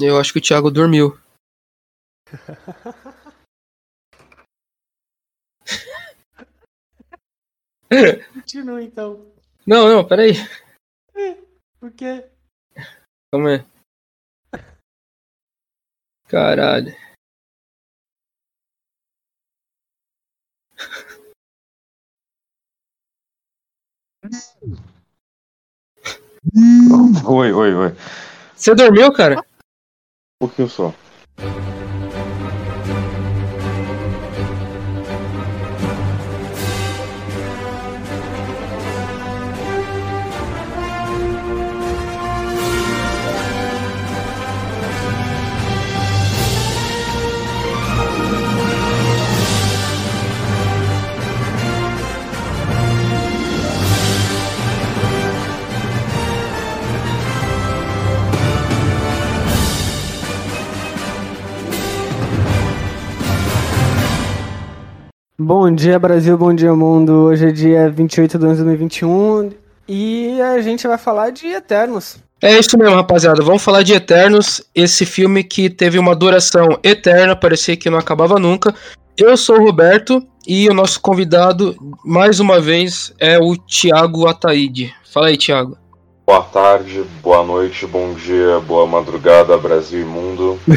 Eu acho que o Thiago dormiu. Continua então. Não, não, peraí. Por quê? Calma aí. Caralho. Oi, oi, oi. Você dormiu, cara? Pouquinho só. Bom dia, Brasil, bom dia, mundo. Hoje é dia 28 de 11 de 2021 e a gente vai falar de Eternos. É isso mesmo, rapaziada. Vamos falar de Eternos, esse filme que teve uma duração eterna, parecia que não acabava nunca. Eu sou o Roberto e o nosso convidado, mais uma vez, é o Thiago Ataíde. Fala aí, Thiago. Boa tarde, boa noite, bom dia, boa madrugada, Brasil e mundo.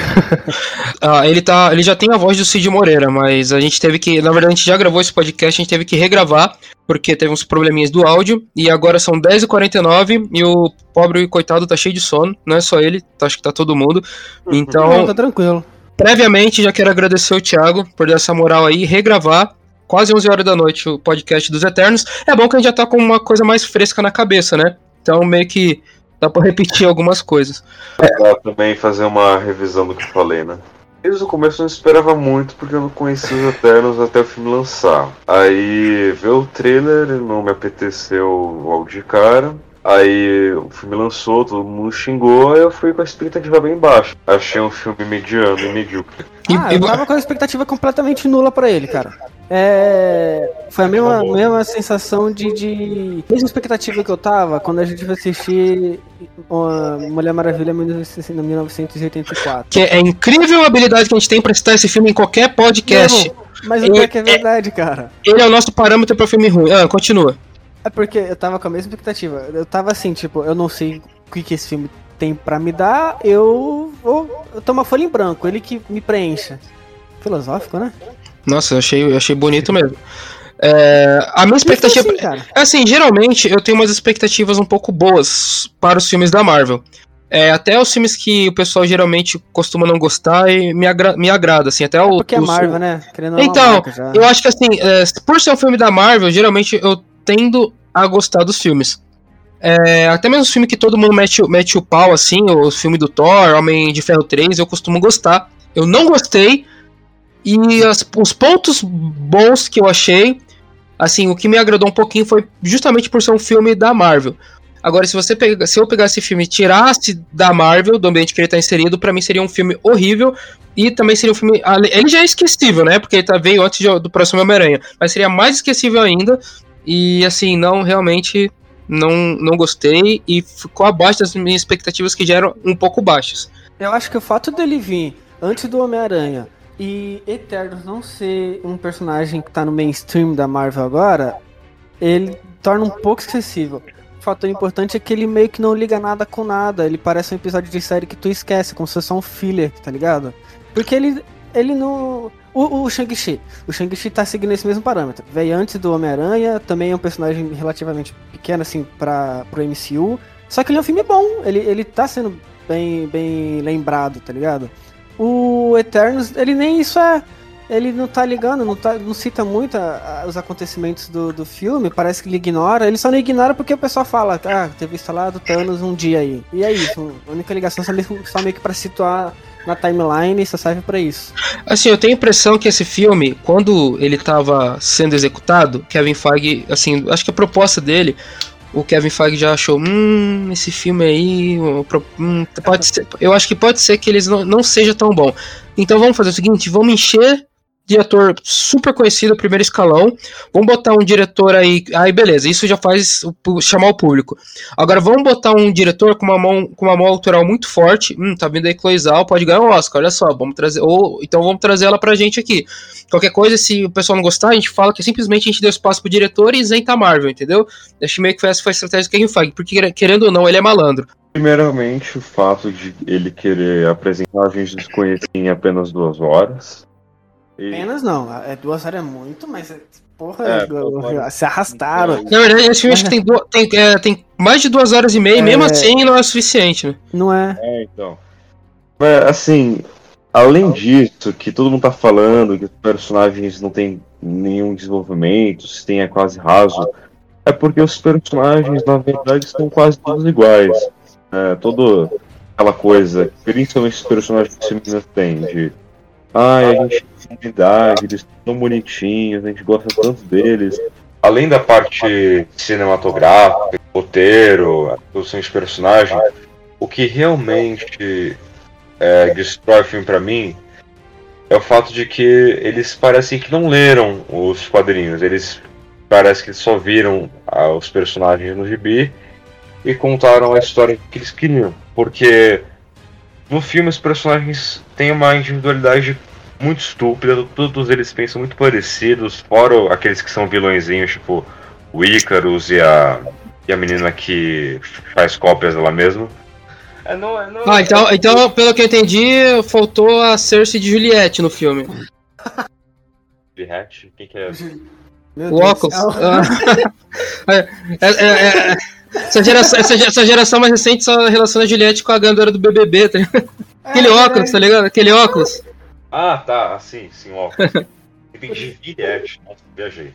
Ah, ele, tá, ele já tem a voz do Cid Moreira, mas a gente teve que. Na verdade, a gente já gravou esse podcast, a gente teve que regravar, porque teve uns probleminhas do áudio. E agora são 10h49 e o pobre e coitado tá cheio de sono. Não é só ele, tá- acho que tá todo mundo. Não, Então, tá tranquilo. previamente, já quero agradecer o Thiago por dar essa moral aí, regravar. Quase 11 horas da noite o podcast dos Eternos. É bom que a gente já tá com uma coisa mais fresca na cabeça, né? Então meio que dá pra repetir algumas coisas. Pra também fazer uma revisão do que eu falei, né? Desde o começo eu não esperava muito porque eu não conhecia os Eternos até o filme lançar. Aí ver o trailer não me apeteceu logo de cara. Aí o filme lançou, todo mundo xingou, aí eu fui com a expectativa bem baixa. Achei um filme mediano e medíocre. Ah, e- eu tava com a expectativa completamente nula pra ele, cara. É. Foi a mesma, mesma sensação de, de. Mesma expectativa que eu tava quando a gente foi assistir Mulher Maravilha em 1984. Que é incrível a habilidade que a gente tem pra citar esse filme em qualquer podcast. Não, mas o é que é verdade, cara. Ele é o nosso parâmetro pra filme ruim. Ah, continua. É porque eu tava com a mesma expectativa. Eu tava assim, tipo, eu não sei o que, que esse filme tem pra me dar, eu vou. Eu tomo uma folha em branco, ele que me preencha. Filosófico, né? Nossa, eu achei, eu achei bonito mesmo. É, a minha expectativa. assim, cara. Assim, geralmente eu tenho umas expectativas um pouco boas para os filmes da Marvel. É, até os filmes que o pessoal geralmente costuma não gostar e me, agra me agrada, assim, até o. Porque é o- Marvel, né? Querendo ou não, é uma Então, já. Eu acho que assim, é, por ser um filme da Marvel, geralmente eu tendo a gostar dos filmes. É, até mesmo os filmes que todo mundo mete, o- mete o pau, assim, o filme do Thor, Homem de Ferro 3, eu costumo gostar. Eu não gostei. E as- os pontos bons que eu achei, assim, o que me agradou um pouquinho foi justamente por ser um filme da Marvel. Agora, se você pega, se eu pegasse esse filme e tirasse da Marvel, do ambiente que ele tá inserido, pra mim seria um filme horrível. E também seria um filme. Ele já é esquecível, né? Porque ele tá, veio antes de- do próximo Homem-Aranha. Mas seria mais esquecível ainda. E assim, não realmente não, não gostei. E ficou abaixo das minhas expectativas que já eram um pouco baixas. Eu acho que o fato dele vir antes do Homem-Aranha e Eternos não ser um personagem que tá no mainstream da Marvel agora, ele torna um pouco excessível. O fator importante é que ele meio que não liga nada com nada. Ele parece um episódio de série que tu esquece, como se fosse um filler, tá ligado? Porque ele, ele não. O, o Shang-Chi. O Shang-Chi tá seguindo esse mesmo parâmetro. Veio antes do Homem-Aranha, também é um personagem relativamente pequeno, assim, pra, pro MCU. Só que ele é um filme bom, ele, ele tá sendo bem, bem lembrado, tá ligado? O Eternos, ele nem isso é. Ele não tá ligando, não, tá, não cita muito a- a- os acontecimentos do, do filme, parece que ele ignora. Ele só não ignora porque o pessoal fala, ah, teve instalado Thanos um dia aí. E é isso, a única ligação só meio, só meio que pra situar na timeline só serve pra isso. Assim, eu tenho a impressão que esse filme, quando ele tava sendo executado, Kevin Feige, assim, acho que a proposta dele, o Kevin Feige já achou, hum, esse filme aí, hum, pode ser, eu acho que pode ser que eles não, não seja tão bom. Então vamos fazer o seguinte, vamos encher diretor super conhecido, primeiro escalão. Vamos botar um diretor aí. Aí, beleza, isso já faz o, chamar o público. Agora, vamos botar um diretor com uma mão, com uma mão autoral muito forte. Hum, tá vindo aí Cloizal, pode ganhar um Oscar, olha só, vamos trazer. Ou então vamos trazer ela pra gente aqui. Qualquer coisa, se o pessoal não gostar, a gente fala que simplesmente a gente deu espaço pro diretor e isenta a Marvel, entendeu? Acho meio que essa foi a estratégia do Kevin Feige, porque querendo ou não, ele é malandro. Primeiramente, o fato de ele querer apresentar gente desconhecida em apenas duas horas. E... Apenas não, é duas horas é muito, mas porra, é, se arrastaram. Na verdade, esse filme acho que tem, tem, é, tem mais de duas horas e meia, é... e mesmo assim não é suficiente, né? Não é. É, então. Mas, assim, além disso, que todo mundo tá falando que os personagens não tem nenhum desenvolvimento, se tem é quase raso, é porque os personagens, na verdade, são quase todos iguais. É, todo aquela coisa, principalmente os personagens femininos têm, de ai, a gente tem idade, eles são bonitinhos, a gente gosta tanto deles. Além da parte cinematográfica, roteiro, a produção de personagem, o que realmente é, destrói o filme para mim é o fato de que eles parecem que não leram os quadrinhos. Eles parece que só viram ah, os personagens no gibi e contaram a história que eles queriam. Porque no filme os personagens têm uma individualidade muito estúpida, todos eles pensam muito parecidos, fora aqueles que são vilõezinhos, tipo o Icarus e a, e a menina que faz cópias dela mesma. É, não, é, não, ah, então, então, pelo que eu entendi, faltou a Cersei de Juliette no filme. Juliette? Quem que é? Meu o Deus óculos. é, é, é, é essa geração, essa, essa geração mais recente só relaciona a Juliette com a Gandora do BBB, tá Aquele é, óculos, tá ligado? Aquele óculos. Ah, tá, assim, sim, óculos. Entendi Juliette, nossa, viajei.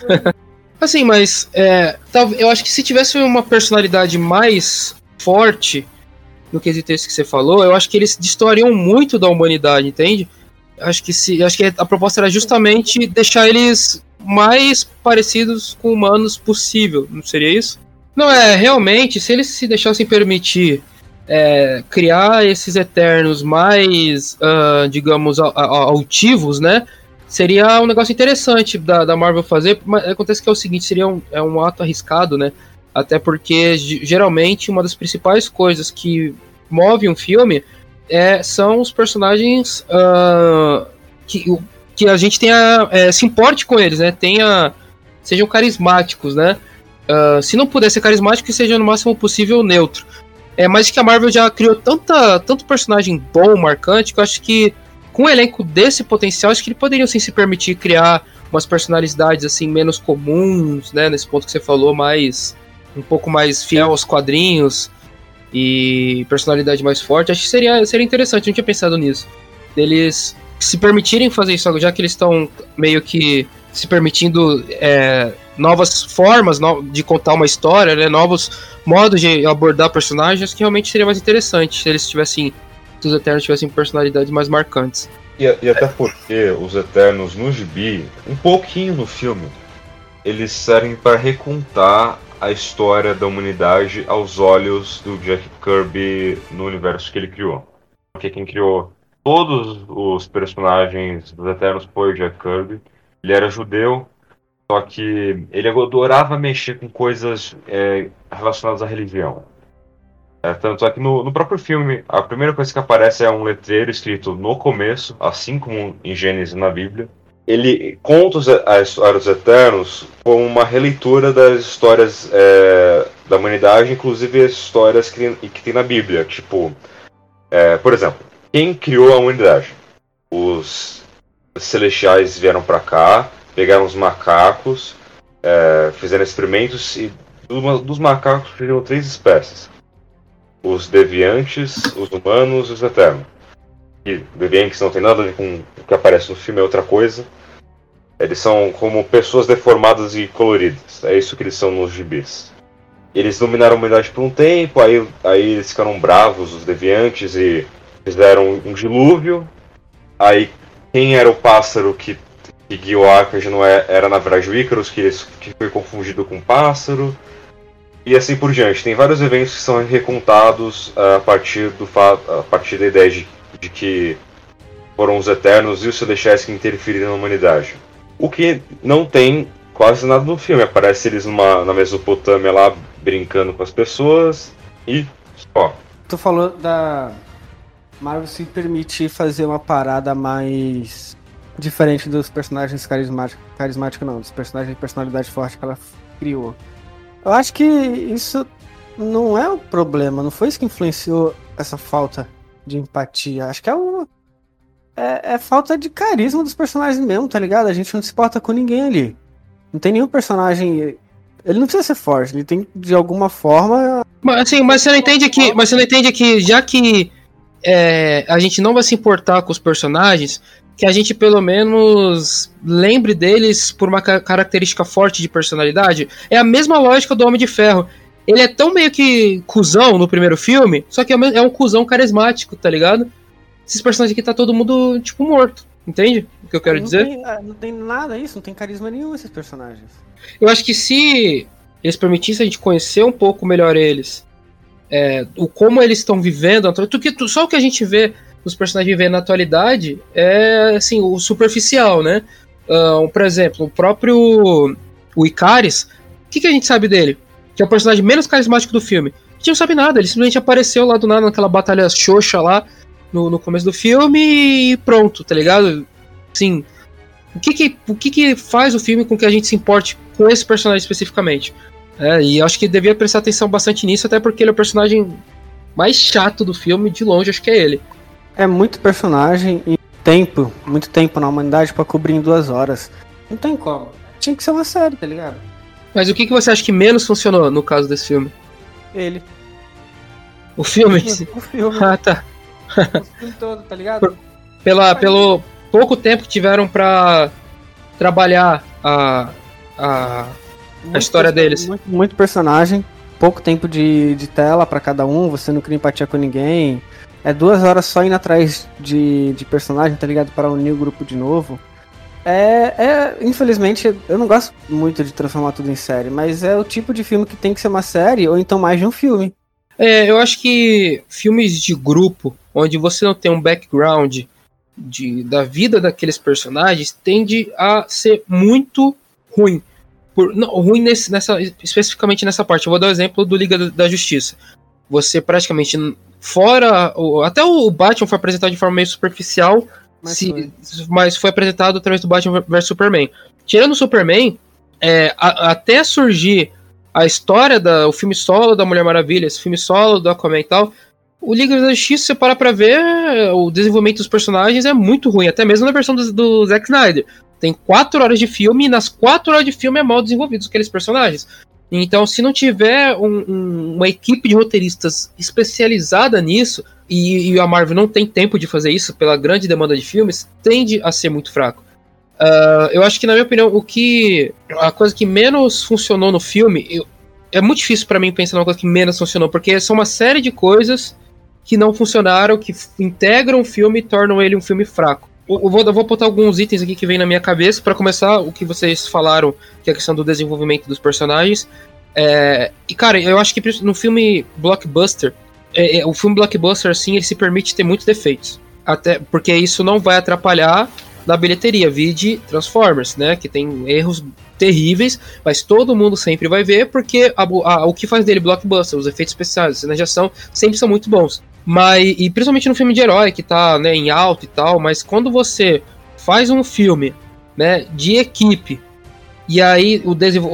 Assim, mas é, eu acho que se tivesse uma personalidade mais forte no quesito esse que você falou, eu acho que eles destoariam muito da humanidade, entende? Acho que se, acho que a proposta era justamente deixar eles mais parecidos com humanos possível, não seria isso? Não, é, realmente, se eles se deixassem permitir é, criar esses Eternos mais, uh, digamos, altivos, né? Seria um negócio interessante da, da Marvel fazer, mas acontece que é o seguinte, seria um, é um ato arriscado, né? Até porque, geralmente, uma das principais coisas que move um filme é, são os personagens uh, que, que a gente tenha, é, se importe com eles, né? Tenha, sejam carismáticos, né? Uh, se não puder ser carismático, que seja no máximo possível neutro. É, mas que a Marvel já criou tanta, tanto personagem bom, marcante, que eu acho que com um elenco desse potencial, acho que ele poderia sim, se permitir criar umas personalidades assim menos comuns, né? Nesse ponto que você falou, mais um pouco mais fiel aos quadrinhos e personalidade mais forte. Acho que seria, seria interessante, não tinha pensado nisso. Eles se permitirem fazer isso, já que eles estão meio que se permitindo é, novas formas de contar uma história, né, novos modos de abordar personagens, que realmente seria mais interessante se eles tivessem, se os Eternos tivessem personalidades mais marcantes. E, e até porque os Eternos no gibi, um pouquinho no filme, eles servem para recontar a história da humanidade aos olhos do Jack Kirby no universo que ele criou. Porque quem criou todos os personagens dos Eternos foi o Jack Kirby. Ele era judeu, só que ele adorava mexer com coisas é, relacionadas à religião. É, tanto é que no, no, próprio filme, a primeira coisa que aparece é um letreiro escrito no começo, assim como em Gênesis na Bíblia. Ele conta a história dos Eternos como uma releitura das histórias é, da humanidade, inclusive as histórias que, que tem na Bíblia. Tipo, é, por exemplo, quem criou a humanidade? Os celestiais vieram para cá, pegaram os macacos, é, fizeram experimentos e dos macacos surgiram três espécies: os deviantes, os humanos e os eternos. E deviantes não tem nada a ver com o que aparece no filme, é outra coisa. Eles são como pessoas deformadas e coloridas. É isso que eles são nos gibis. Eles dominaram a humanidade por um tempo, aí, aí eles ficaram bravos, os deviantes, e fizeram um dilúvio. Aí quem era o pássaro que que guiou Arcade não é, era na verdade o Icarus, que, que foi confundido com um pássaro, e assim por diante. Tem vários eventos que são recontados a partir, do a partir da ideia de, de que foram os Eternos e os Celestiais que interferiram na humanidade. O que não tem quase nada no filme. Aparece eles numa, na Mesopotâmia lá brincando com as pessoas e só. Tu falou da Marvel se permitir fazer uma parada mais diferente dos personagens carismáticos, carismático não, dos personagens de personalidade forte que ela criou. Eu acho que isso não é o problema, não foi isso que influenciou essa falta de empatia. Acho que é o. É, é, falta de carisma dos personagens mesmo, tá ligado? A gente não se importa com ninguém ali. Não tem nenhum personagem. Ele não precisa ser forte, ele tem de alguma forma. Mas assim, mas você não entende que. Mas você não entende que já que é, a gente não vai se importar com os personagens, que a gente pelo menos lembre deles por uma característica forte de personalidade. É a mesma lógica do Homem de Ferro. Ele é tão meio que cuzão no primeiro filme, só que é um cuzão carismático, tá ligado? Esses personagens aqui tá todo mundo, tipo, morto. Entende o que eu quero não dizer? Tem, ah, não tem nada isso, não tem carisma nenhum esses personagens. Eu acho que se eles permitissem a gente conhecer um pouco melhor eles, é, o como eles estão vivendo, só o que a gente vê os personagens vivendo na atualidade é assim, o superficial, né? Uh, por exemplo, o próprio o Icaris, o que, que a gente sabe dele? Que é o personagem menos carismático do filme. A gente não sabe nada, ele simplesmente apareceu lá do nada naquela batalha xoxa lá no, no começo do filme e pronto, tá ligado? Sim. O que que, o que que faz o filme com que a gente se importe com esse personagem especificamente? É, e acho que devia prestar atenção bastante nisso, até porque ele é o personagem mais chato do filme, de longe, acho que é ele. É muito personagem e tempo, muito tempo na humanidade para cobrir em duas horas. Não tem como. Tinha que ser uma série, tá ligado? Mas o que, que você acha que menos funcionou no caso desse filme? Ele. O filme? O filme. ah, tá. o filme todo, tá ligado? Pela, pelo pouco tempo que tiveram para trabalhar a, a, a história deles. Muito, muito, personagem, pouco tempo de, de tela para cada um, você não cria empatia com ninguém. É duas horas só indo atrás de, de personagem, tá ligado? Para unir o grupo de novo. É, é, infelizmente, eu não gosto muito de transformar tudo em série, mas é o tipo de filme que tem que ser uma série ou então mais de um filme. É, eu acho que filmes de grupo, onde você não tem um background de, da vida daqueles personagens, tende a ser muito ruim. Por, não, ruim nesse, nessa, especificamente nessa parte. Eu vou dar o exemplo do Liga da Justiça. Você praticamente Fora. O, até o Batman foi apresentado de forma meio superficial, mas, se, foi. mas foi apresentado através do Batman vs Superman. Tirando o Superman, é, a, até surgir a história do filme solo da Mulher Maravilha, esse filme solo do Aquaman e tal, o Liga da Justiça, você para pra ver, o desenvolvimento dos personagens é muito ruim, até mesmo na versão do, do Zack Snyder. Tem quatro horas de filme e nas quatro horas de filme é mal desenvolvidos aqueles personagens. Então, se não tiver um, um, uma equipe de roteiristas especializada nisso, e, e, a Marvel não tem tempo de fazer isso pela grande demanda de filmes, tende a ser muito fraco. Uh, eu acho que, na minha opinião, o que. A coisa que menos funcionou no filme. Eu, é muito difícil para mim pensar numa coisa que menos funcionou, porque são uma série de coisas que não funcionaram, que integram o filme e tornam ele um filme fraco. Eu vou, eu vou botar alguns itens aqui que vem na minha cabeça. para começar, o que vocês falaram, que é a questão do desenvolvimento dos personagens. É, e, cara, eu acho que no filme blockbuster, é, é, o filme blockbuster, assim, ele se permite ter muitos defeitos. Até porque isso não vai atrapalhar na bilheteria. Vide Transformers, né? Que tem erros terríveis, mas todo mundo sempre vai ver, porque a, a, o que faz dele blockbuster, os efeitos especiais, as cenas de ação, sempre são muito bons. Mas, e principalmente no filme de herói, que tá né, em alto e tal, mas quando você faz um filme né, de equipe, e aí o,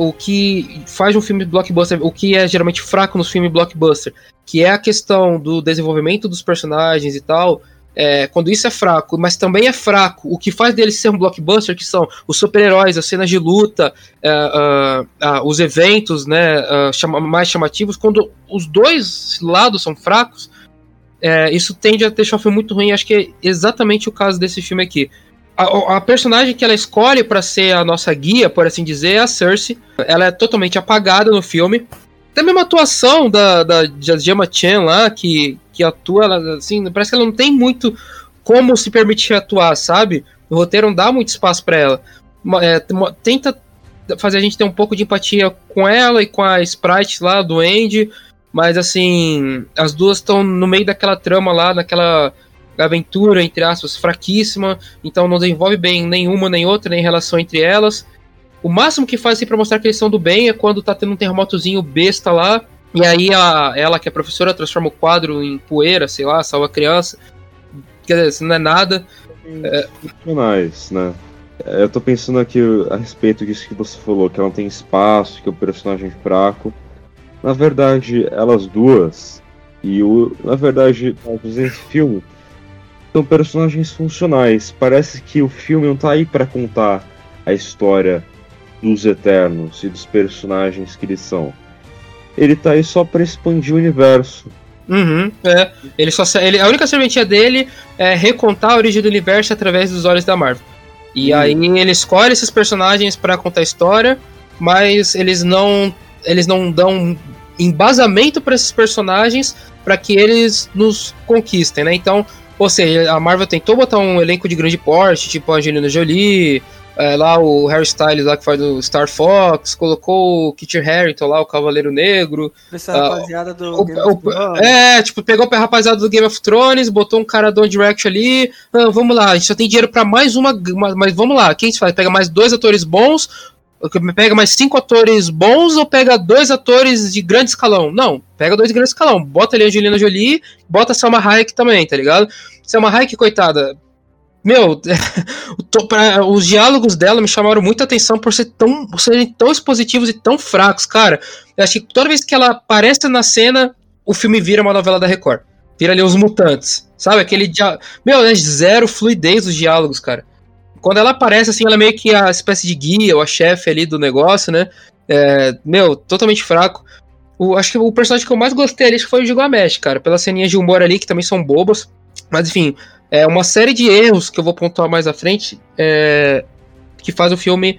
o que faz um filme blockbuster, o que é geralmente fraco nos filmes blockbuster, que é a questão do desenvolvimento dos personagens e tal, é, quando isso é fraco, mas também é fraco, o que faz dele ser um blockbuster, que são os super-heróis, as cenas de luta, é, uh, uh, os eventos né, uh, chama, mais chamativos, quando os dois lados são fracos, é, isso tende a deixar o filme muito ruim. Acho que é exatamente o caso desse filme aqui. A, a personagem que ela escolhe para ser a nossa guia, por assim dizer, é a Cersei. Ela é totalmente apagada no filme. Até mesmo a atuação da, da, da Gemma Chan lá, que, que atua, ela, assim, parece que ela não tem muito como se permitir atuar, sabe? O roteiro não dá muito espaço para ela. É, tenta fazer a gente ter um pouco de empatia com ela e com a Sprite lá do Andy, mas assim, as duas estão no meio daquela trama lá, naquela aventura, entre aspas, fraquíssima, então não desenvolve bem nenhuma nem outra, nem relação entre elas. O máximo que faz assim, pra mostrar que eles são do bem é quando tá tendo um terremotozinho besta lá, e aí a, ela, que é professora, transforma o quadro em poeira, sei lá, salva a criança. Quer dizer, isso não é nada. É... né? Eu tô pensando aqui a respeito disso que você falou, que ela tem espaço, que é o personagem fraco. Na verdade, elas duas, e o. Na verdade, esse filme, são personagens funcionais. Parece que o filme não tá aí para contar a história dos Eternos e dos personagens que eles são. Ele tá aí só para expandir o universo. Uhum, é. Ele só, ele, a única serventia dele é recontar a origem do universo através dos olhos da Marvel. E uhum. aí ele escolhe esses personagens para contar a história, mas eles não eles não dão embasamento para esses personagens para que eles nos conquistem, né? Então, ou seja, a Marvel tentou botar um elenco de grande porte, tipo a Angelina Jolie, é, lá o Harry Styles lá que faz do Star Fox, colocou o Kit Harington lá, o Cavaleiro Negro. Essa uh, rapaziada do o, Game o, of Thrones. É, tipo, pegou a rapaziada do Game of Thrones, botou um cara do Direct ali. Ah, vamos lá, a gente só tem dinheiro para mais uma, mas vamos lá, quem se faz? Pega mais dois atores bons, pega mais cinco atores bons ou pega dois atores de grande escalão? Não, pega dois de grande escalão. Bota ali a Angelina Jolie, bota a Selma Hayek também, tá ligado? Selma Hayek, coitada, meu, pra, os diálogos dela me chamaram muita atenção por ser tão, por serem tão expositivos e tão fracos, cara. Eu acho que toda vez que ela aparece na cena, o filme vira uma novela da Record. Vira ali os mutantes. Sabe? Aquele dia... Meu, é zero fluidez dos diálogos, cara. Quando ela aparece, assim, ela é meio que a espécie de guia ou a chefe ali do negócio, né? É, meu, totalmente fraco. O, acho que o personagem que eu mais gostei ali foi o Gilgamesh, cara. Pelas ceninhas de humor ali, que também são bobas. Mas enfim, é uma série de erros que eu vou pontuar mais à frente é, que faz o filme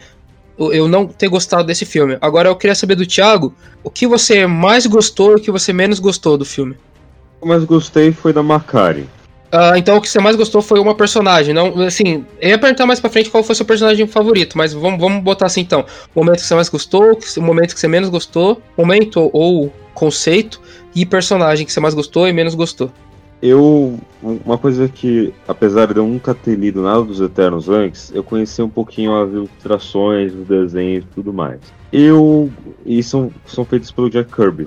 eu não ter gostado desse filme. Agora eu queria saber do Thiago, o que você mais gostou e o que você menos gostou do filme? O que eu mais gostei foi da Macari. Uh, então o que você mais gostou foi uma personagem, não, assim, eu ia perguntar mais pra frente qual foi seu personagem favorito, mas vamos, vamos botar assim então, o momento que você mais gostou, o momento que você menos gostou, momento ou conceito e personagem que você mais gostou e menos gostou eu. Uma coisa que, apesar de eu nunca ter lido nada dos Eternos antes, eu conheci um pouquinho as ilustrações, os desenhos e tudo mais. Eu. E são, são feitos pelo Jack Kirby.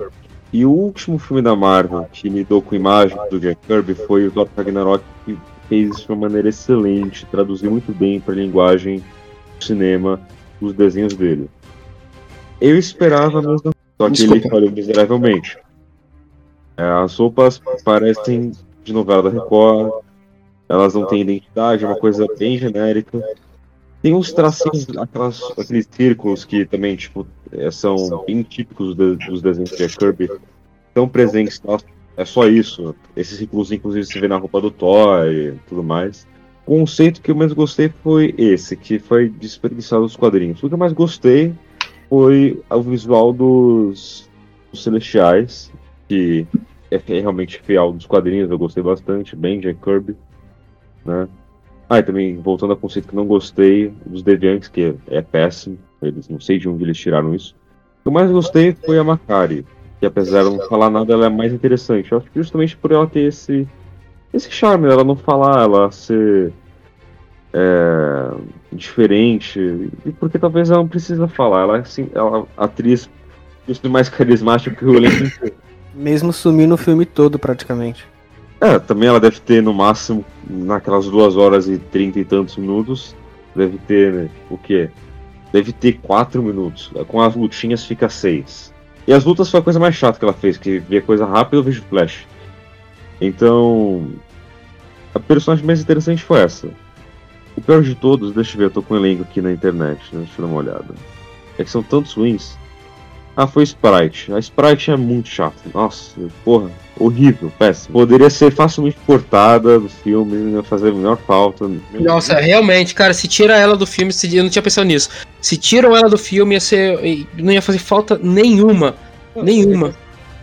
E o último filme da Marvel que lidou com imagens do Jack Kirby foi o Thor Ragnarok, que fez isso de uma maneira excelente, traduziu muito bem para a linguagem do cinema os desenhos dele. Eu esperava mesmo, só que ele falhou miseravelmente. É, as roupas parecem de novela da Record, elas não têm identidade, é uma coisa bem genérica. Tem uns tracinhos, aquelas, aqueles círculos que também, tipo, é, são bem típicos dos desenhos de Kirby, estão presentes, é só isso. Esses círculos, inclusive, se vê na roupa do Thor e tudo mais. O conceito que eu mais gostei foi esse, que foi desperdiçado dos quadrinhos. O que eu mais gostei foi o visual dos, dos Celestiais, que é realmente fiel dos quadrinhos, eu gostei bastante, bem Jack Kirby, né? Ah, e também, voltando ao conceito que não gostei, dos Deviantes, que é, péssimo, eles não sei de onde eles tiraram isso. O que eu mais gostei foi a Macari, que apesar de não falar nada, ela é mais interessante. Eu acho que justamente por ela ter esse, esse charme, ela não falar, ela ser é, diferente, e porque talvez ela não precisa falar, ela é assim, ela, atriz mais carismática que o elenco mesmo sumir no filme todo, praticamente. É, também ela deve ter no máximo, naquelas duas horas e trinta e tantos minutos, deve ter, né, o quê? Deve ter quatro minutos. Com as lutinhas fica seis. E as lutas foi a coisa mais chata que ela fez, que via coisa rápida eu vejo flash. Então. A personagem mais interessante foi essa. O pior de todos, deixa eu ver, eu tô com um elenco aqui na internet, né? deixa eu dar uma olhada. É que são tantos wins ah, foi Sprite. A Sprite é muito chata. Nossa, porra, horrível, péssimo. Poderia ser facilmente cortada do filme, ia fazer a menor falta. Nossa, realmente, cara, se tira ela do filme, se, eu não tinha pensado nisso. Se tiram ela do filme, ia ser. não ia fazer falta nenhuma. Nenhuma.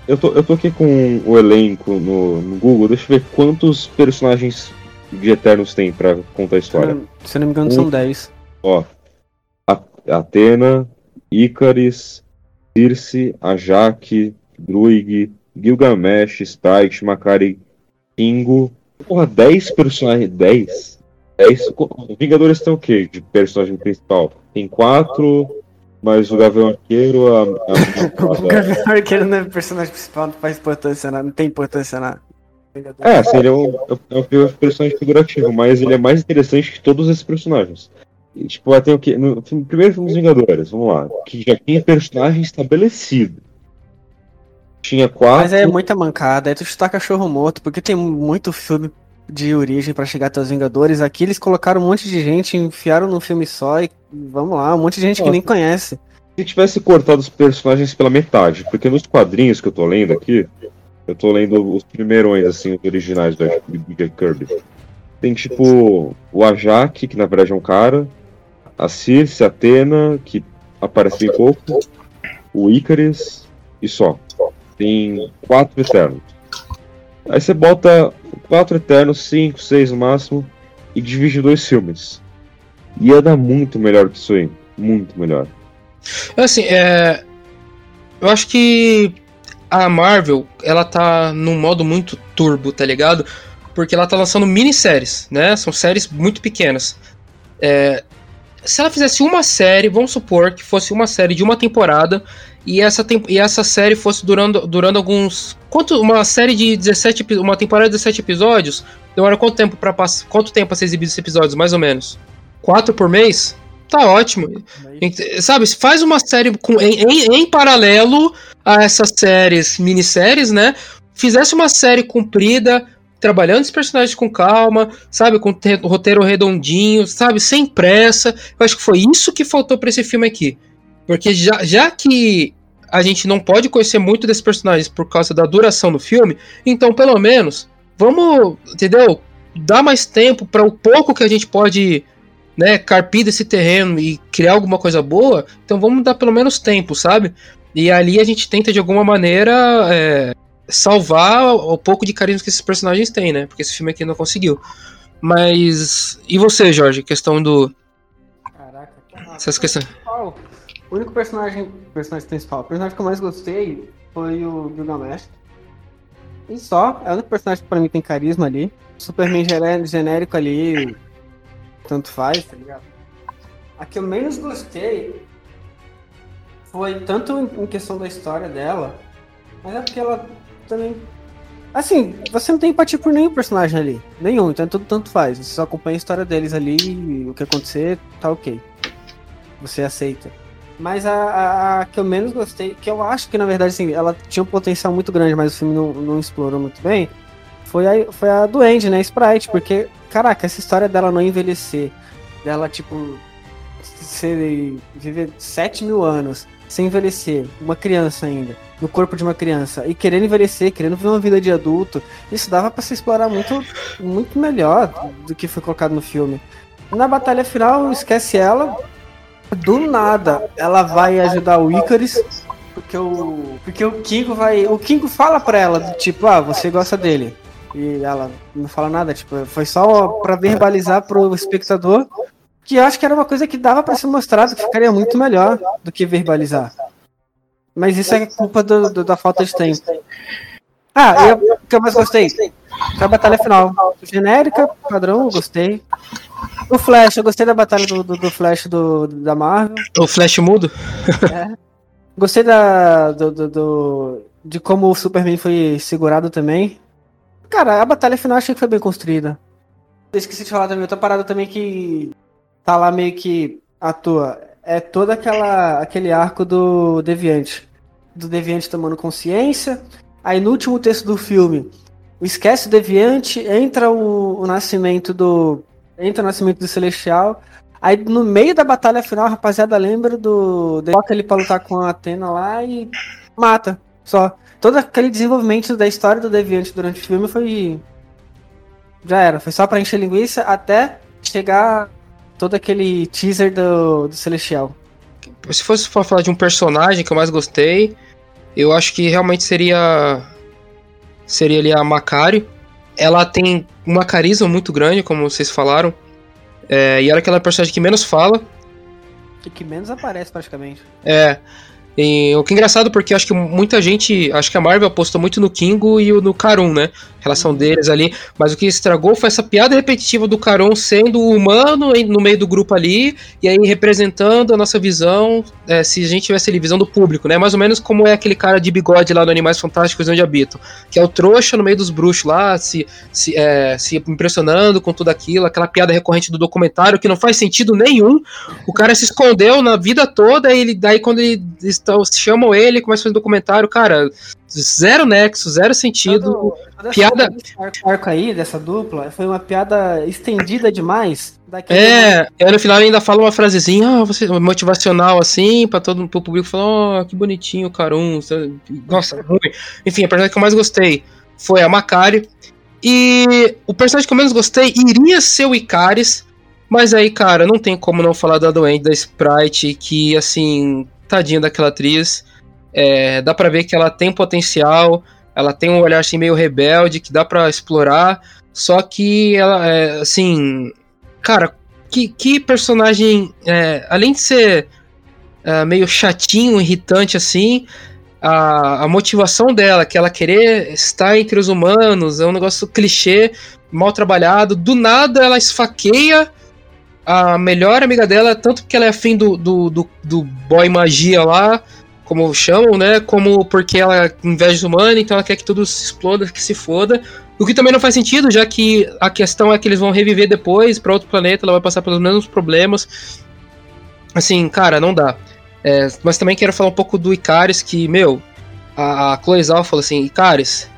Eu tô, eu tô aqui com o elenco no, no Google, deixa eu ver quantos personagens de Eternos tem pra contar a história. Se não me engano, um, são 10. Ó. A, Atena, Icaris, Circe, Ajak, Druig, Gilgamesh, Sprite, Makari, Kingo, Porra, 10 personagens. 10? 10. Vingadores tem o quê de personagem principal? Tem 4, mas o Gavião Arqueiro. A, a, o Gavião Arqueiro não é personagem principal, não faz importância nada, não tem importância nada. É, assim, ele é um, é um personagem figurativo, mas ele é mais interessante que todos esses personagens. E, tipo, tem o? No, no primeiro filme dos Vingadores, vamos lá. Que já tinha personagem estabelecido. Tinha quatro. Mas é muita mancada, é tu chutar cachorro morto, porque tem muito filme de origem para chegar até os Vingadores. Aqui eles colocaram um monte de gente, enfiaram num filme só e vamos lá, um monte de gente Nossa. que nem conhece. Se tivesse cortado os personagens pela metade, porque nos quadrinhos que eu tô lendo aqui, eu tô lendo os primeirões, assim, os originais do Jack Kirby. Tem tipo o Ajak, que na verdade é um cara, a Circe, a Atena, que aparece bem pouco, o Icarus e só. Tem quatro Eternos. Aí você bota quatro Eternos, cinco, seis no máximo, e divide dois filmes. Ia dar muito melhor que isso aí. Muito melhor. Assim, é. Eu acho que a Marvel, ela tá num modo muito turbo, tá ligado? Porque ela tá lançando minisséries, né? São séries muito pequenas. É, se ela fizesse uma série, vamos supor que fosse uma série de uma temporada, e essa, e essa série fosse durando, durando alguns. Quanto, uma série de 17 Uma temporada de 17 episódios? Demora quanto tempo para passar. Quanto tempo pra ser exibido esses episódios, mais ou menos? Quatro por mês? Tá ótimo. Sabe, faz uma série com, em, em, em paralelo a essas séries, minisséries, né? Fizesse uma série comprida, trabalhando os personagens com calma, sabe, com roteiro redondinho, sabe, sem pressa. Eu acho que foi isso que faltou para esse filme aqui. Porque já, já que a gente não pode conhecer muito desses personagens por causa da duração do filme, então pelo menos vamos, entendeu? Dar mais tempo para o pouco que a gente pode, né, carpir desse terreno e criar alguma coisa boa. Então vamos dar pelo menos tempo, sabe? E ali a gente tenta de alguma maneira é, salvar o pouco de carinho que esses personagens têm, né? Porque esse filme aqui não conseguiu. Mas e você, Jorge? Questão do Caraca, essas questões. O único personagem, personagem principal, o personagem que eu mais gostei foi o Gilgamesh. E só, é o único personagem que pra mim tem carisma ali. Superman genérico ali, tanto faz, tá ligado? A que eu menos gostei foi tanto em questão da história dela, mas é porque ela também. Assim, você não tem empatia por nenhum personagem ali. Nenhum, então tudo tanto faz. Você só acompanha a história deles ali, o que acontecer, tá ok. Você aceita. Mas a, a, a, que eu menos gostei, que eu acho que na verdade assim, ela tinha um potencial muito grande, mas o filme não, não explorou muito bem, foi a, foi a do Andy, né? Sprite, porque, caraca, essa história dela não envelhecer, dela, tipo, ser, viver 7 mil anos sem envelhecer, uma criança ainda, no corpo de uma criança, e querendo envelhecer, querendo viver uma vida de adulto, isso dava para se explorar muito, muito melhor do que foi colocado no filme. Na batalha final, esquece ela, do nada, ela vai ajudar o Icarus. Porque o. Porque o Kingo vai. O Kingo fala pra ela, tipo, ah, você gosta dele. E ela não fala nada, tipo, foi só pra verbalizar pro espectador. Que eu acho que era uma coisa que dava para ser mostrado, que ficaria muito melhor do que verbalizar. Mas isso é culpa do, do, da falta de tempo. Ah, eu, o que eu mais gostei? A batalha final. Genérica, padrão, gostei. O Flash, eu gostei da batalha do, do, do Flash do, da Marvel. O Flash mudo? É. Gostei da, do, do, de como o Superman foi segurado também. Cara, a batalha final achei que foi bem construída. Esqueci de falar também, outra parada também que tá lá meio que à toa. É todo aquela, aquele arco do Deviante. Do Deviante tomando consciência. Aí no último texto do filme, esquece o Deviante, entra o, o nascimento do entra o nascimento do Celestial. Aí no meio da batalha final, a rapaziada lembra do. Coloca ele pra lutar com a Atena lá e mata. Só. Todo aquele desenvolvimento da história do Deviante durante o filme foi. Já era. Foi só pra encher linguiça até chegar todo aquele teaser do, do Celestial. Se fosse for falar de um personagem que eu mais gostei, eu acho que realmente seria. Seria ali a Macário. Ela tem uma carisma muito grande, como vocês falaram. É, e ela é aquela personagem que menos fala. E que menos aparece, praticamente. É. E, o que é engraçado porque acho que muita gente. Acho que a Marvel apostou muito no Kingo e no Karun, né? Relação deles ali. Mas o que estragou foi essa piada repetitiva do Caron sendo humano no meio do grupo ali, e aí representando a nossa visão, é, se a gente tivesse ali, visão do público, né? Mais ou menos como é aquele cara de bigode lá no Animais Fantásticos Onde Habitam, que é o trouxa no meio dos bruxos lá, se, se, é, se impressionando com tudo aquilo, aquela piada recorrente do documentário que não faz sentido nenhum. O cara se escondeu na vida toda, e ele, daí quando ele estão, chamam ele, começa a fazer documentário, cara zero nexo, zero sentido. Todo, piada. Arco, arco aí dessa dupla foi uma piada estendida demais. É, e no final ainda fala uma frasezinha, ah, você, motivacional assim, pra todo pro público falar, oh, que bonitinho, Carum. Nossa, ruim. Enfim, a personagem que eu mais gostei foi a Macari. E o personagem que eu menos gostei iria ser o Icaris. Mas aí, cara, não tem como não falar da doente, da Sprite, que, assim, tadinha daquela atriz. É, dá para ver que ela tem potencial, ela tem um olhar assim meio rebelde que dá para explorar. Só que ela, é, assim, cara, que, que personagem, é, além de ser é, meio chatinho, irritante assim, a, a motivação dela, que ela querer estar entre os humanos, é um negócio clichê, mal trabalhado. Do nada ela esfaqueia a melhor amiga dela, tanto que ela é afim do, do, do, do boy magia lá, como chamam, né? Como porque ela inveja humana, então ela quer que tudo se exploda, que se foda. O que também não faz sentido, já que a questão é que eles vão reviver depois para outro planeta, ela vai passar pelos mesmos problemas. Assim, cara, não dá. É, mas também quero falar um pouco do Icaris, que, meu, a, a Chloe Zhao falou assim, Icaris,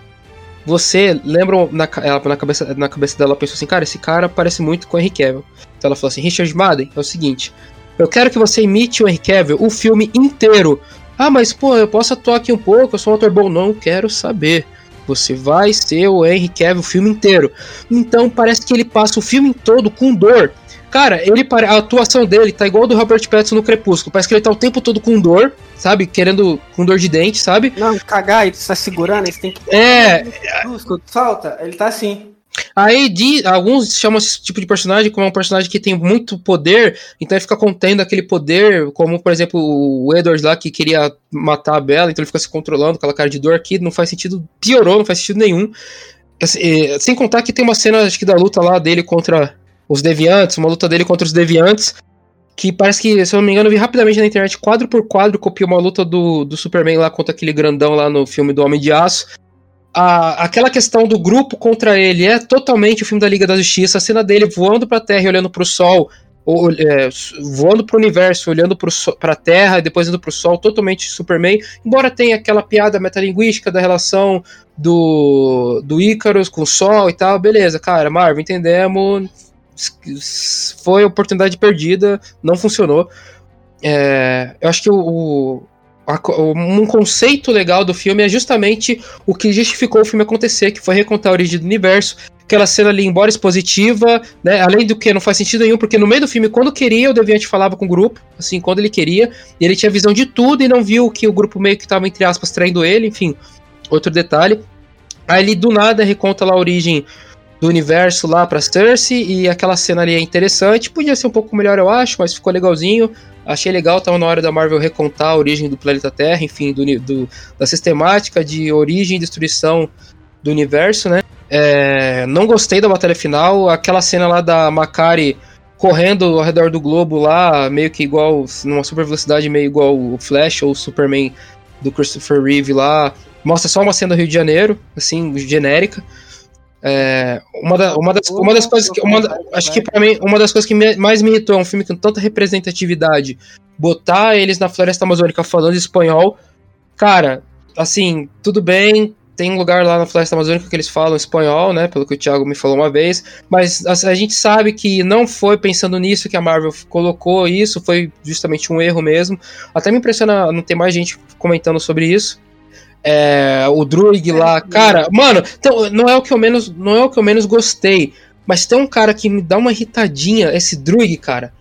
você lembra, na, ela, na, cabeça, na cabeça dela, pensou assim, cara, esse cara parece muito com o Henry Cavill. Então ela falou assim, Richard Madden, é o seguinte, eu quero que você imite o Henry Cavill o filme inteiro, ah, mas pô, eu posso atuar aqui um pouco, eu sou um ator bom. Não quero saber. Você vai ser o Henry Cavill o filme inteiro. Então parece que ele passa o filme todo com dor. Cara, ele a atuação dele tá igual do Robert Pattinson no Crepúsculo. Parece que ele tá o tempo todo com dor, sabe? Querendo com dor de dente, sabe? Não, cagar, ele tá segurando, ele tem que. É. Salta, ele tá assim. Aí de, alguns chamam esse tipo de personagem como um personagem que tem muito poder, então ele fica contendo aquele poder, como por exemplo o Edward lá que queria matar a Bella, então ele fica se controlando com aquela cara de dor aqui, não faz sentido, piorou, não faz sentido nenhum. Assim, é, sem contar que tem uma cena, acho que da luta lá dele contra os deviantes, uma luta dele contra os deviantes, que parece que, se eu não me engano, eu vi rapidamente na internet, quadro por quadro, copiou uma luta do, do Superman lá contra aquele grandão lá no filme do Homem de Aço a, aquela questão do grupo contra ele é totalmente o filme da Liga da Justiça. A cena dele voando pra Terra e olhando pro Sol, ou, é, voando pro universo, olhando pro pra Terra e depois indo pro Sol, totalmente Superman. Embora tenha aquela piada metalinguística da relação do, do Icarus com o Sol e tal, beleza, cara, Marvel, entendemos. Foi oportunidade perdida, não funcionou. É, eu acho que o, o um conceito legal do filme é justamente o que justificou o filme acontecer, que foi recontar a origem do universo. Aquela cena ali, embora expositiva, né? Além do que não faz sentido nenhum, porque no meio do filme, quando queria, o Deviante falava com o grupo, assim, quando ele queria, e ele tinha visão de tudo e não viu que o grupo meio que estava, entre aspas, traindo ele, enfim, outro detalhe. Aí ele do nada reconta lá a origem do universo lá pra Cersei, e aquela cena ali é interessante. Podia ser um pouco melhor, eu acho, mas ficou legalzinho. Achei legal, tava na hora da Marvel recontar a origem do planeta Terra, enfim, do, do da sistemática de origem e destruição do universo, né? É, não gostei da batalha final, aquela cena lá da Makari correndo ao redor do globo lá, meio que igual, numa super velocidade, meio igual o Flash ou o Superman do Christopher Reeve lá. Mostra só uma cena do Rio de Janeiro, assim, genérica. É, uma, da, uma, das, uma das coisas que. Uma, acho que para mim, uma das coisas que mais me irritou é um filme com tanta representatividade. Botar eles na floresta amazônica falando espanhol. Cara, assim, tudo bem. Tem um lugar lá na floresta amazônica que eles falam espanhol, né? Pelo que o Thiago me falou uma vez. Mas a gente sabe que não foi pensando nisso que a Marvel colocou isso. Foi justamente um erro mesmo. Até me impressiona não ter mais gente comentando sobre isso é, o Druig lá, cara, mano, então, não é o que eu menos, não é o que eu menos gostei, mas tem um cara que me dá uma irritadinha, esse Druig, cara.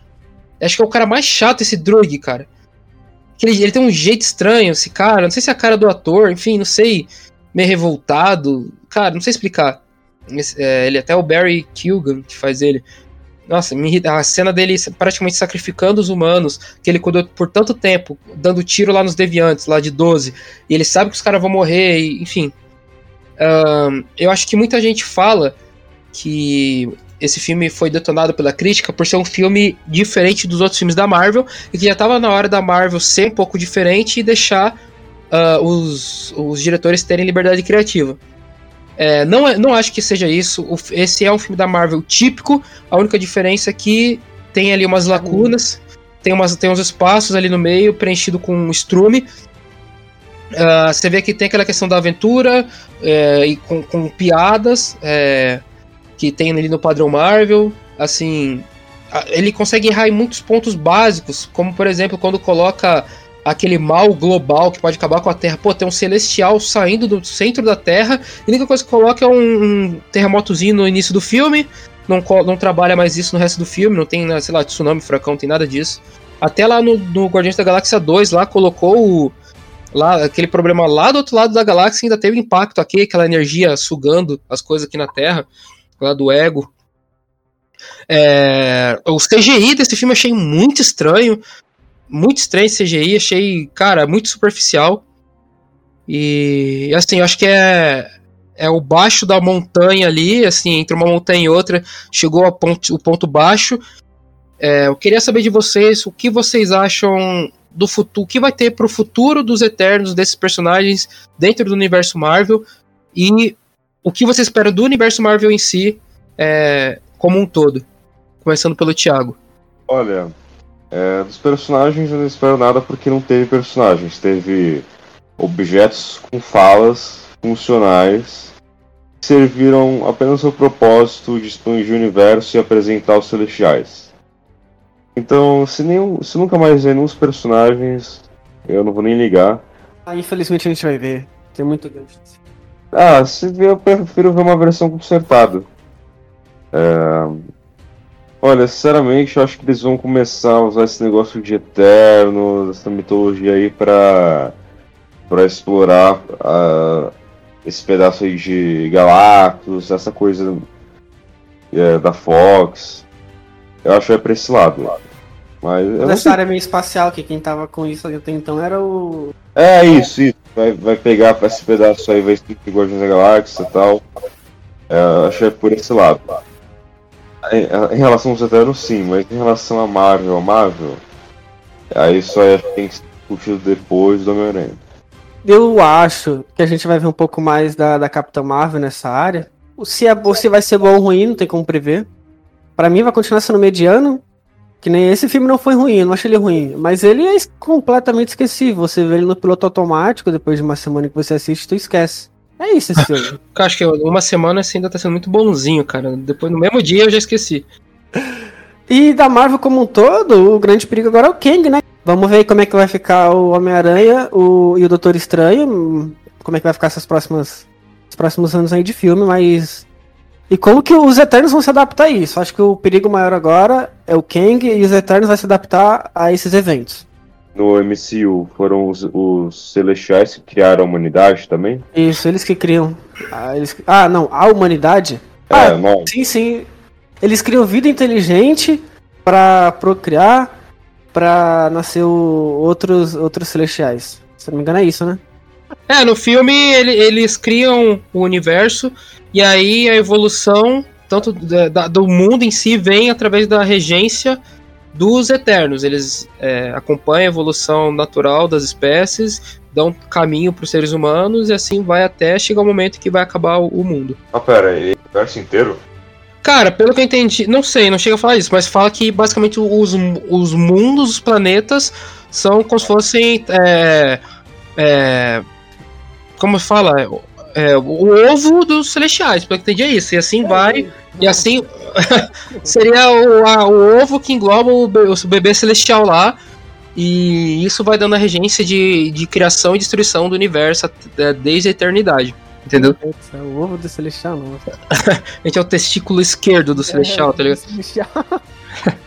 Acho que é o cara mais chato esse Druig, cara. Ele, ele tem um jeito estranho, esse cara, não sei se é a cara do ator, enfim, não sei, meio revoltado, cara, não sei explicar. Esse, é, ele é até o Barry Kilgan que faz ele. Nossa, me. A cena dele praticamente sacrificando os humanos, que ele cuidou por tanto tempo, dando tiro lá nos deviantes, lá de 12, e ele sabe que os caras vão morrer, e, enfim. Uh, eu acho que muita gente fala que esse filme foi detonado pela crítica por ser um filme diferente dos outros filmes da Marvel e que já estava na hora da Marvel ser um pouco diferente e deixar uh, os, os diretores terem liberdade criativa. É, não, é, não acho que seja isso. Esse é um filme da Marvel típico. A única diferença é que tem ali umas lacunas, tem, umas, tem uns espaços ali no meio preenchido com estrume. Uh, você vê que tem aquela questão da aventura é, e com, com piadas é, que tem ali no padrão Marvel. Assim, ele consegue errar em muitos pontos básicos, como por exemplo quando coloca aquele mal global que pode acabar com a Terra. Pô, tem um celestial saindo do centro da Terra, e a única coisa que coloca é um, um terremotozinho no início do filme. Não, não trabalha mais isso no resto do filme, não tem, sei lá, tsunami, furacão, tem nada disso. Até lá no, no Guardiões da Galáxia 2, lá colocou o, lá, aquele problema lá do outro lado da galáxia ainda teve impacto aqui, aquela energia sugando as coisas aqui na Terra, lá do ego. É, o CGI desse filme eu achei muito estranho muito estranho esse CGI, achei, cara, muito superficial. E assim, eu acho que é é o baixo da montanha ali, assim, entre uma montanha e outra, chegou ponto, o ponto baixo. É, eu queria saber de vocês o que vocês acham do futuro, o que vai ter pro futuro dos Eternos, desses personagens dentro do universo Marvel e o que você espera do universo Marvel em si, é, como um todo. Começando pelo Thiago. Olha, é, dos personagens eu não espero nada porque não teve personagens. Teve objetos com falas funcionais que serviram apenas ao propósito de expandir o universo e apresentar os celestiais. Então, se, nenhum, se nunca mais ver nenhum dos personagens, eu não vou nem ligar. Ah, infelizmente a gente vai ver. Tem muito gancho. Ah, se ver, eu prefiro ver uma versão consertada. É, Olha, sinceramente, eu acho que eles vão começar a usar esse negócio de eterno, essa mitologia aí pra, pra explorar uh, esse pedaço aí de Galactus, essa coisa é, da Fox. Eu acho que é pra esse lado. Mas Nessa área meio espacial, que quem tava com isso até então era o. É isso, isso. Vai, vai pegar esse pedaço aí, vai ser Guardiões da Galáxia e tal. É, acho que é por esse lado. Em relação aos Eternos, sim, mas em relação a Marvel, a Marvel, aí só é, tem que ser discutido depois do Homem-Aranha. Eu acho que a gente vai ver um pouco mais da, da Capitã Marvel nessa área. Se, é, se vai ser bom ou ruim, não tem como prever. Para mim vai continuar sendo mediano. Que nem esse filme não foi ruim, não achei ele ruim. Mas ele é completamente esquecível. Você vê ele no piloto automático, depois de uma semana que você assiste, tu esquece. É isso esse filme. Acho que uma semana assim ainda tá sendo muito bonzinho, cara. Depois, no mesmo dia, eu já esqueci. E da Marvel como um todo, o grande perigo agora é o Kang, né? Vamos ver como é que vai ficar o Homem-Aranha o, e o Doutor Estranho. Como é que vai ficar essas próximas, esses próximos anos aí de filme, mas. E como que os Eternos vão se adaptar a isso? Acho que o perigo maior agora é o Kang e os Eternos vão se adaptar a esses eventos no MCU foram os, os, Celestiais que criaram a humanidade também? Isso, eles que criam. Ah, eles... ah não, a humanidade? É, ah, não. Sim, sim. Eles criam vida inteligente para procriar, para nascer o... outros, outros Celestiais. Se não me engano, é isso, né? É, no filme ele, eles criam o universo e aí a evolução tanto da, do mundo em si vem através da regência dos Eternos. Eles é, acompanham a evolução natural das espécies, dão caminho para os seres humanos e assim vai até chegar o momento que vai acabar o, mundo. Ah, pera, e o universo inteiro? Cara, pelo que eu entendi, não sei, não chega a falar isso, mas fala que basicamente os, os mundos, os planetas, são como se fossem. É, é, como fala? É, o ovo dos celestiais, pelo que entendi é isso. E assim vai. E assim seria o, a, o ovo que engloba o, o bebê celestial lá. E isso vai dando a regência de, de criação e destruição do universo é, desde a eternidade. Entendeu? É o ovo do celestial, não. a gente é o testículo esquerdo do celestial, tá ligado? Celestial.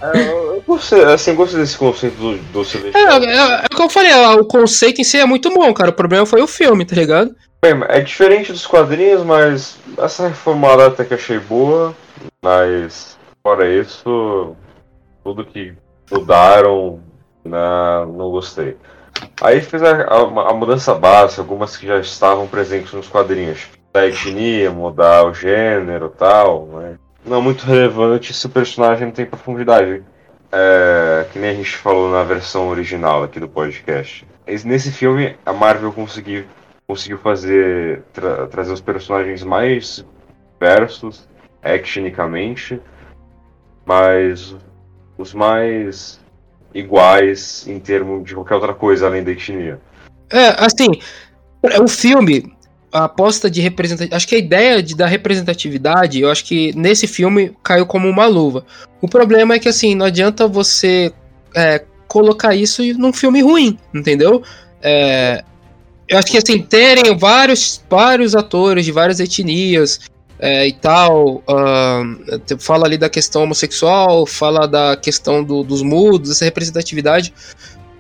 É, eu gostei, assim, gostei desse conceito do, do celestial. É, é, é, o que eu falei, o conceito em si é muito bom, cara. O problema foi o filme, tá ligado? É diferente dos quadrinhos, mas essa reformada até que achei boa. Mas, fora isso, tudo que mudaram, né, não gostei. Aí fez a, a, a, mudança básica, algumas que já estavam presentes nos quadrinhos. da etnia, mudar o gênero tal, mas não é muito relevante se o personagem não tem profundidade. É, que nem a gente falou na versão original aqui do podcast. Nesse filme, a Marvel conseguiu, conseguiu fazer tra trazer os personagens mais diversos, actionicamente, mas os mais iguais em termos de qualquer outra coisa além da etnia. É, assim, o filme, a aposta de representatividade. Acho que a ideia de, da representatividade, eu acho que nesse filme caiu como uma luva. O problema é que, assim, não adianta você é, colocar isso num filme ruim, entendeu? É, eu acho que, assim, terem vários, vários atores de várias etnias. É, e tal, uh, fala ali da questão homossexual, fala da questão do, dos mudos, essa representatividade.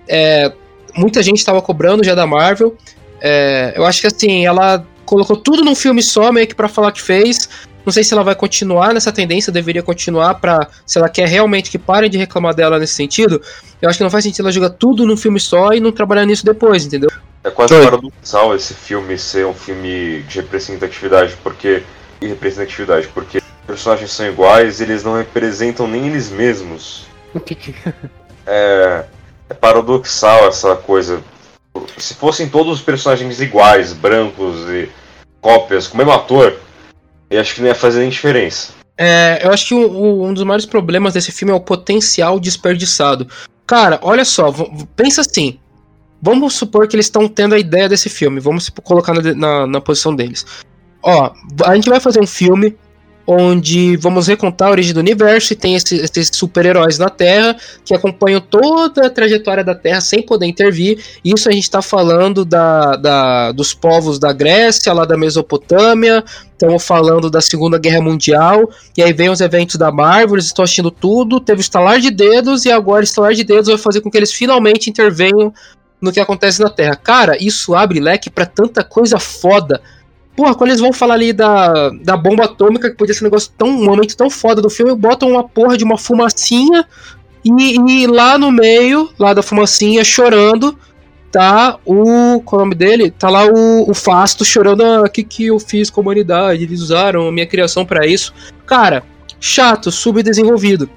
É, muita gente estava cobrando já da Marvel, é, eu acho que assim, ela colocou tudo num filme só, meio que pra falar que fez. Não sei se ela vai continuar nessa tendência, deveria continuar para se ela quer realmente que parem de reclamar dela nesse sentido. Eu acho que não faz sentido ela jogar tudo num filme só e não trabalhar nisso depois, entendeu? É quase Oi. paradoxal esse filme ser um filme de representatividade, porque e representatividade, porque os personagens são iguais, eles não representam nem eles mesmos. é, é paradoxal essa coisa se fossem todos os personagens iguais, brancos e cópias, com o mesmo ator, eu acho que não ia fazer nem diferença. É, eu acho que um dos maiores problemas desse filme é o potencial desperdiçado. Cara, olha só, pensa assim. Vamos supor que eles estão tendo a ideia desse filme. Vamos colocar na, na, na posição deles. Ó, a gente vai fazer um filme onde vamos recontar a origem do universo e tem esses, super-heróis na Terra que acompanham toda a trajetória da Terra sem poder intervir. Isso a gente está falando da, da, dos povos da Grécia, lá da Mesopotâmia, estamos falando da Segunda Guerra Mundial, e aí vem os eventos da Marvel, estão assistindo tudo, teve o estalar de dedos, e agora o estalar de dedos vai fazer com que eles finalmente intervenham no que acontece na Terra. Cara, isso abre leque para tanta coisa foda Porra, quando eles vão falar ali da, da bomba atômica, que podia ser um negócio tão. um momento tão foda do filme, botam uma porra de uma fumacinha e, e lá no meio, lá da fumacinha, chorando, tá o. Qual é o nome dele? Tá lá o, o Fasto chorando. Ah, o que, que eu fiz com a humanidade? Eles usaram a minha criação para isso. Cara, chato, subdesenvolvido.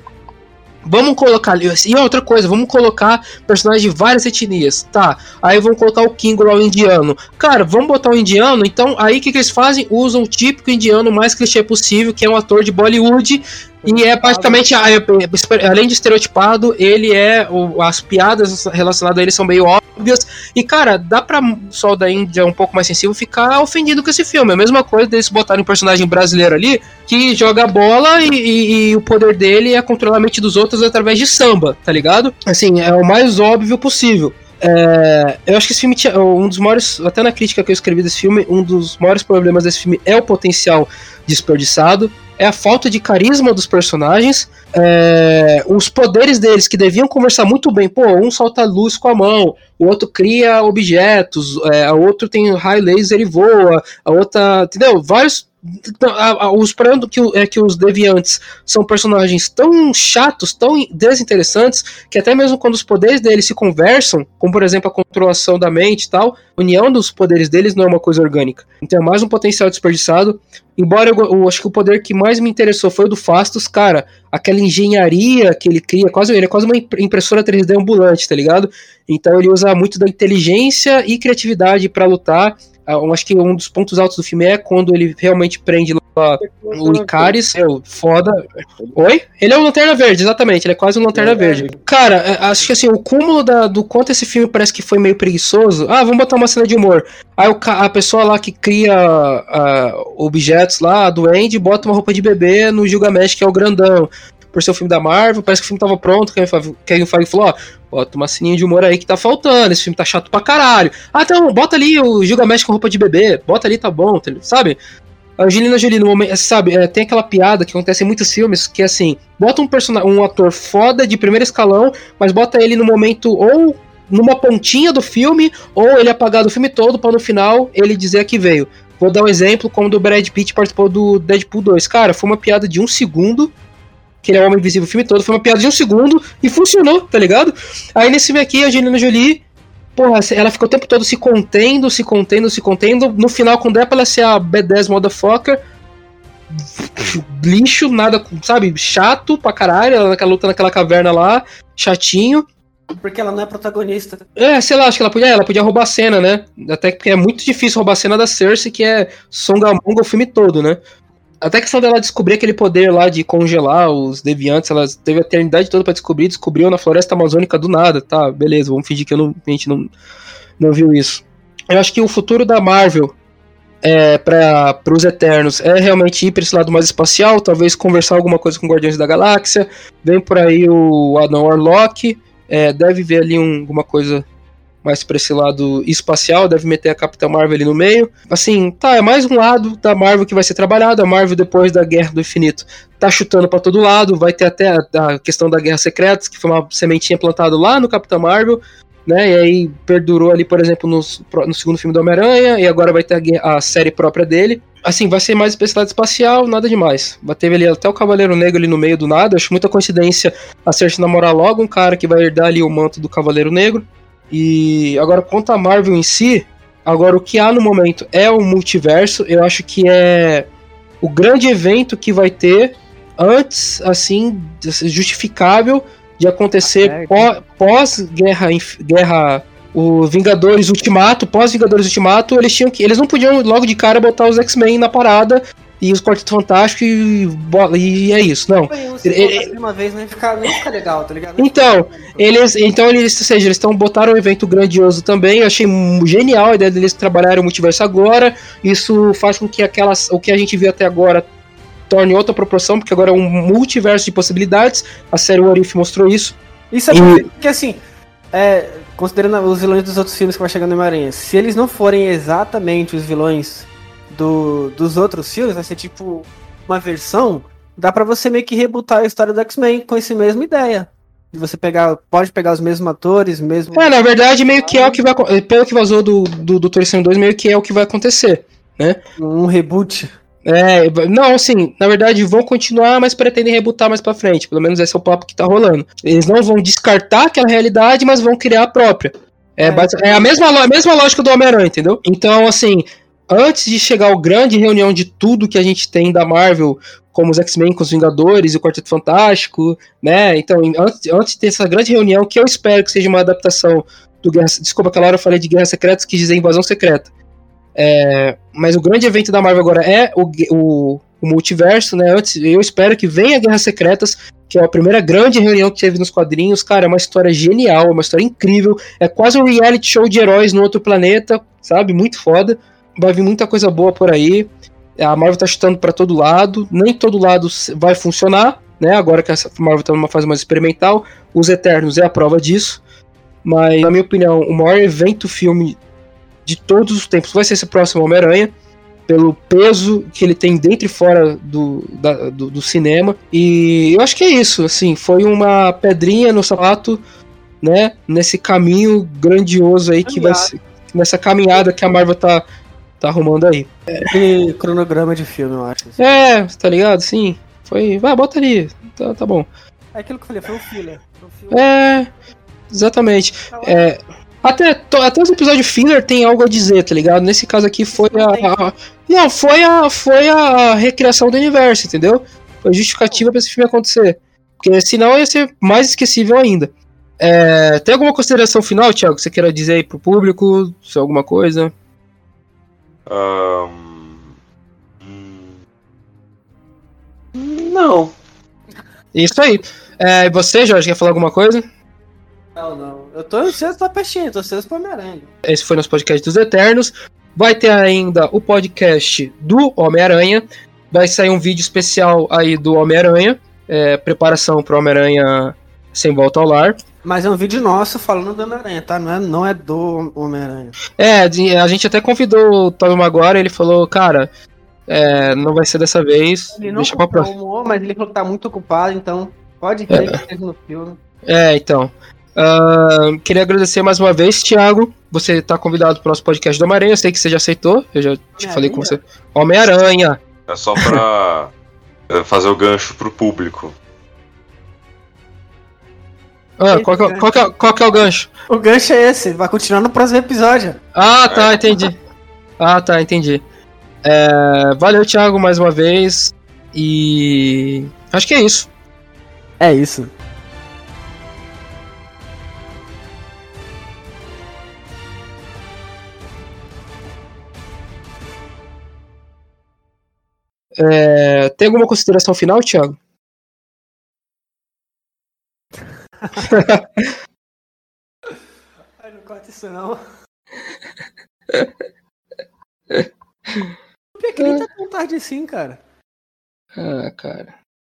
Vamos colocar. E outra coisa, vamos colocar personagens de várias etnias. Tá. Aí vamos colocar o King lá, o indiano. Cara, vamos botar o indiano. Então, aí o que, que eles fazem? Usam o típico indiano mais clichê possível, que é um ator de Bollywood e é praticamente, além de estereotipado, ele é. As piadas relacionadas a ele são meio óbvias. E, cara, dá pra só da Índia um pouco mais sensível ficar ofendido com esse filme. É a mesma coisa deles botarem um personagem brasileiro ali que joga bola e, e, e, o poder dele é controlar a mente dos outros através de samba, tá ligado? Assim, é o mais óbvio possível. É, eu acho que esse filme tinha. Um dos maiores. Até na crítica que eu escrevi desse filme, um dos maiores problemas desse filme é o potencial desperdiçado é a falta de carisma dos personagens, é, os poderes deles que deviam conversar muito bem. Pô, um solta luz com a mão, o outro cria objetos, é, a outro tem high laser e voa, a outra, entendeu? Vários os problemas que, é que os deviantes são personagens tão chatos, tão desinteressantes, que até mesmo quando os poderes deles se conversam, como por exemplo a controlação da mente e tal, a união dos poderes deles não é uma coisa orgânica. Então é mais um potencial desperdiçado. Embora eu, eu acho que o poder que mais me interessou foi o do Fastos, cara, aquela engenharia que ele cria, quase ele é quase uma impressora 3D ambulante, tá ligado? Então ele usa muito da inteligência e criatividade para lutar eu acho que um dos pontos altos do filme é quando ele realmente prende lá o Icaris. É foda. Oi? Ele é um Lanterna Verde, exatamente. Ele é quase um Lanterna Verde. Cara, é, acho que assim, o cúmulo da, do quanto esse filme parece que foi meio preguiçoso. Ah, vamos botar uma cena de humor. Aí o, a pessoa lá que cria uh, objetos lá, a Duende, bota uma roupa de bebê no Gilgamesh, que é o grandão por ser o filme da Marvel, parece que o filme tava pronto, Kevin Feige falou, ó, bota uma sininha de humor aí que tá faltando, esse filme tá chato pra caralho. Ah, então, bota ali o Gilgamesh com roupa de bebê, bota ali, tá bom, tá sabe? A Angelina Jolie, no momento, sabe, é, tem aquela piada que acontece em muitos filmes, que é assim, bota um personagem, um ator foda de primeiro escalão, mas bota ele no momento ou numa pontinha do filme, ou ele apagar do filme todo para no final ele dizer que veio. Vou dar um exemplo como do Brad Pitt participou do Deadpool 2. Cara, foi uma piada de um segundo, que ele é o Homem Invisível o filme todo, foi uma piada de um segundo e funcionou, tá ligado? Aí nesse filme aqui, a Angelina Jolie porra, ela ficou o tempo todo se contendo, se contendo, se contendo. No final, quando é pra ela ser a B10 motherfucker, lixo, nada, sabe, chato pra caralho, ela naquela luta naquela caverna lá, chatinho. Porque ela não é protagonista. É, sei lá, acho que ela podia, ela podia roubar a cena, né? Até porque é muito difícil roubar a cena da Cersei, que é Songamonga o filme todo, né? Até a questão dela descobrir aquele poder lá de congelar os deviantes, ela teve a eternidade toda para descobrir, descobriu na floresta amazônica do nada, tá? Beleza, vamos fingir que não, a gente não, não viu isso. Eu acho que o futuro da Marvel é, para os Eternos é realmente ir para esse lado mais espacial, talvez conversar alguma coisa com Guardiões da Galáxia. Vem por aí o Adam Warlock, é, deve ver ali um, alguma coisa mais para esse lado espacial, deve meter a Capitã Marvel ali no meio. Assim, tá, é mais um lado da Marvel que vai ser trabalhado. A Marvel, depois da Guerra do Infinito, tá chutando para todo lado. Vai ter até a, questão da Guerra Secretas, que foi uma sementinha plantada lá no Capitã Marvel né? E aí perdurou ali, por exemplo, no, no segundo filme do Homem-Aranha, e agora vai ter a, a, série própria dele. Assim, vai ser mais especialidade espacial, nada demais. Teve ali até o Cavaleiro Negro ali no meio do nada. Acho muita coincidência a Cersei namorar logo um cara que vai herdar ali o manto do Cavaleiro Negro. E agora, quanto a Marvel em si, agora o que há no momento é o multiverso. Eu acho que é o grande evento que vai ter antes, assim, justificável de acontecer tá pós-guerra guerra o Vingadores Ultimato, pós-Vingadores Ultimato, eles tinham que. Eles não podiam logo de cara botar os X-Men na parada e os Quarteto Fantástico e, e é isso, não. Ele, uma vez nem fica, nem fica legal, tá ligado? Então, eles, então eles, ou seja, eles estão botaram um evento grandioso também. Eu achei genial a ideia deles trabalharem o multiverso agora. Isso faz com que aquelas, o que a gente viu até agora torne outra proporção, porque agora é um multiverso de possibilidades. A série What If mostrou isso. Isso é e... porque, assim, é, considerando os vilões dos outros filmes que vai chegar no Homem-Aranha, se eles não forem exatamente os vilões do, dos outros filmes, vai ser tipo uma versão, dá para você meio que rebutar a história do X-Men com essa mesma ideia. De você pegar, pode pegar os mesmos atores, mesmo. É, na verdade, meio que é o que vai. Pelo que vazou do, do Doutor Estranho 2, meio que é o que vai acontecer, né? Um reboot. É, não, assim, na verdade vão continuar, mas pretendem rebutar mais pra frente. Pelo menos esse é o papo que tá rolando. Eles não vão descartar aquela realidade, mas vão criar a própria. É, é, é a, mesma, a mesma lógica do Homem-Aranha, entendeu? Então, assim, antes de chegar ao grande reunião de tudo que a gente tem da Marvel, como os X-Men com os Vingadores e o Quarteto Fantástico, né? Então, antes, antes de ter essa grande reunião, que eu espero que seja uma adaptação do Guerra. Desculpa, aquela hora eu falei de Guerra Secretas, que dizer Invasão Secreta. É, mas o grande evento da Marvel agora é o, o, o, multiverso, né? Antes, eu espero que venha Guerras Secretas, que é a primeira grande reunião que teve nos quadrinhos. Cara, é uma história genial, é uma história incrível. É quase um reality show de heróis no outro planeta, sabe? Muito foda. Vai vir muita coisa boa por aí. A Marvel tá chutando para todo lado. Nem todo lado vai funcionar, né? Agora que a Marvel tá numa fase mais experimental. Os Eternos é a prova disso. Mas, na minha opinião, o maior evento filme de todos os tempos vai ser esse próximo Homem-Aranha, pelo peso que ele tem dentro e fora do, da, do, do, cinema. E eu acho que é isso, assim, foi uma pedrinha no sapato, né, nesse caminho grandioso aí que vai ser, nessa caminhada que a Marvel tá, tá arrumando aí. É. cronograma de filme, eu acho. Assim. É, tá ligado? Sim. Foi. Vai, bota ali. Tá, tá bom. É aquilo que eu falei, foi um filler. Foi um É, exatamente. Tá é, até, até os episódios filler tem algo a dizer, tá ligado? Nesse caso aqui foi a, a. não, foi a, foi a recriação do universo, entendeu? Foi justificativa pra esse filme acontecer. Porque senão ia ser mais esquecível ainda. É, tem alguma consideração final, Thiago, que você queira dizer aí pro público? Se alguma coisa? Um... Não. Isso aí. É, você, Jorge, quer falar alguma coisa? Não, não. Eu tô ansioso pra peixinho, tô ansioso pra Homem-Aranha. Esse foi nosso podcast dos Eternos. Vai ter ainda o podcast do Homem-Aranha. Vai sair um vídeo especial aí do Homem-Aranha. É, preparação pro Homem-Aranha sem volta ao lar. Mas é um vídeo nosso falando do Homem-Aranha, tá? Não é, não é do Homem-Aranha. É, a gente até convidou o Tobey Maguire, ele falou, cara, é, não vai ser dessa vez. Ele não deixa pra próxima. mas ele falou que tá muito ocupado, então pode ver é. que esteja no filme. É, então. Uh, queria agradecer mais uma vez, Thiago. Você está convidado para o nosso podcast do Homem-Aranha. Eu sei que você já aceitou. Eu já te falei com você. Homem-Aranha. É só para fazer o gancho pro público. Ah, qual, que, é- qual, que é, qual que é o gancho? O gancho é esse, vai continuar no próximo episódio. Ah, tá, entendi. Ah, tá, entendi. É, valeu, Thiago, mais uma vez. E. Acho que é isso. É isso. É, tem alguma consideração final, Thiago? Ai, não corta isso não. Que, que nem tá tão tarde assim, cara? Ah, cara.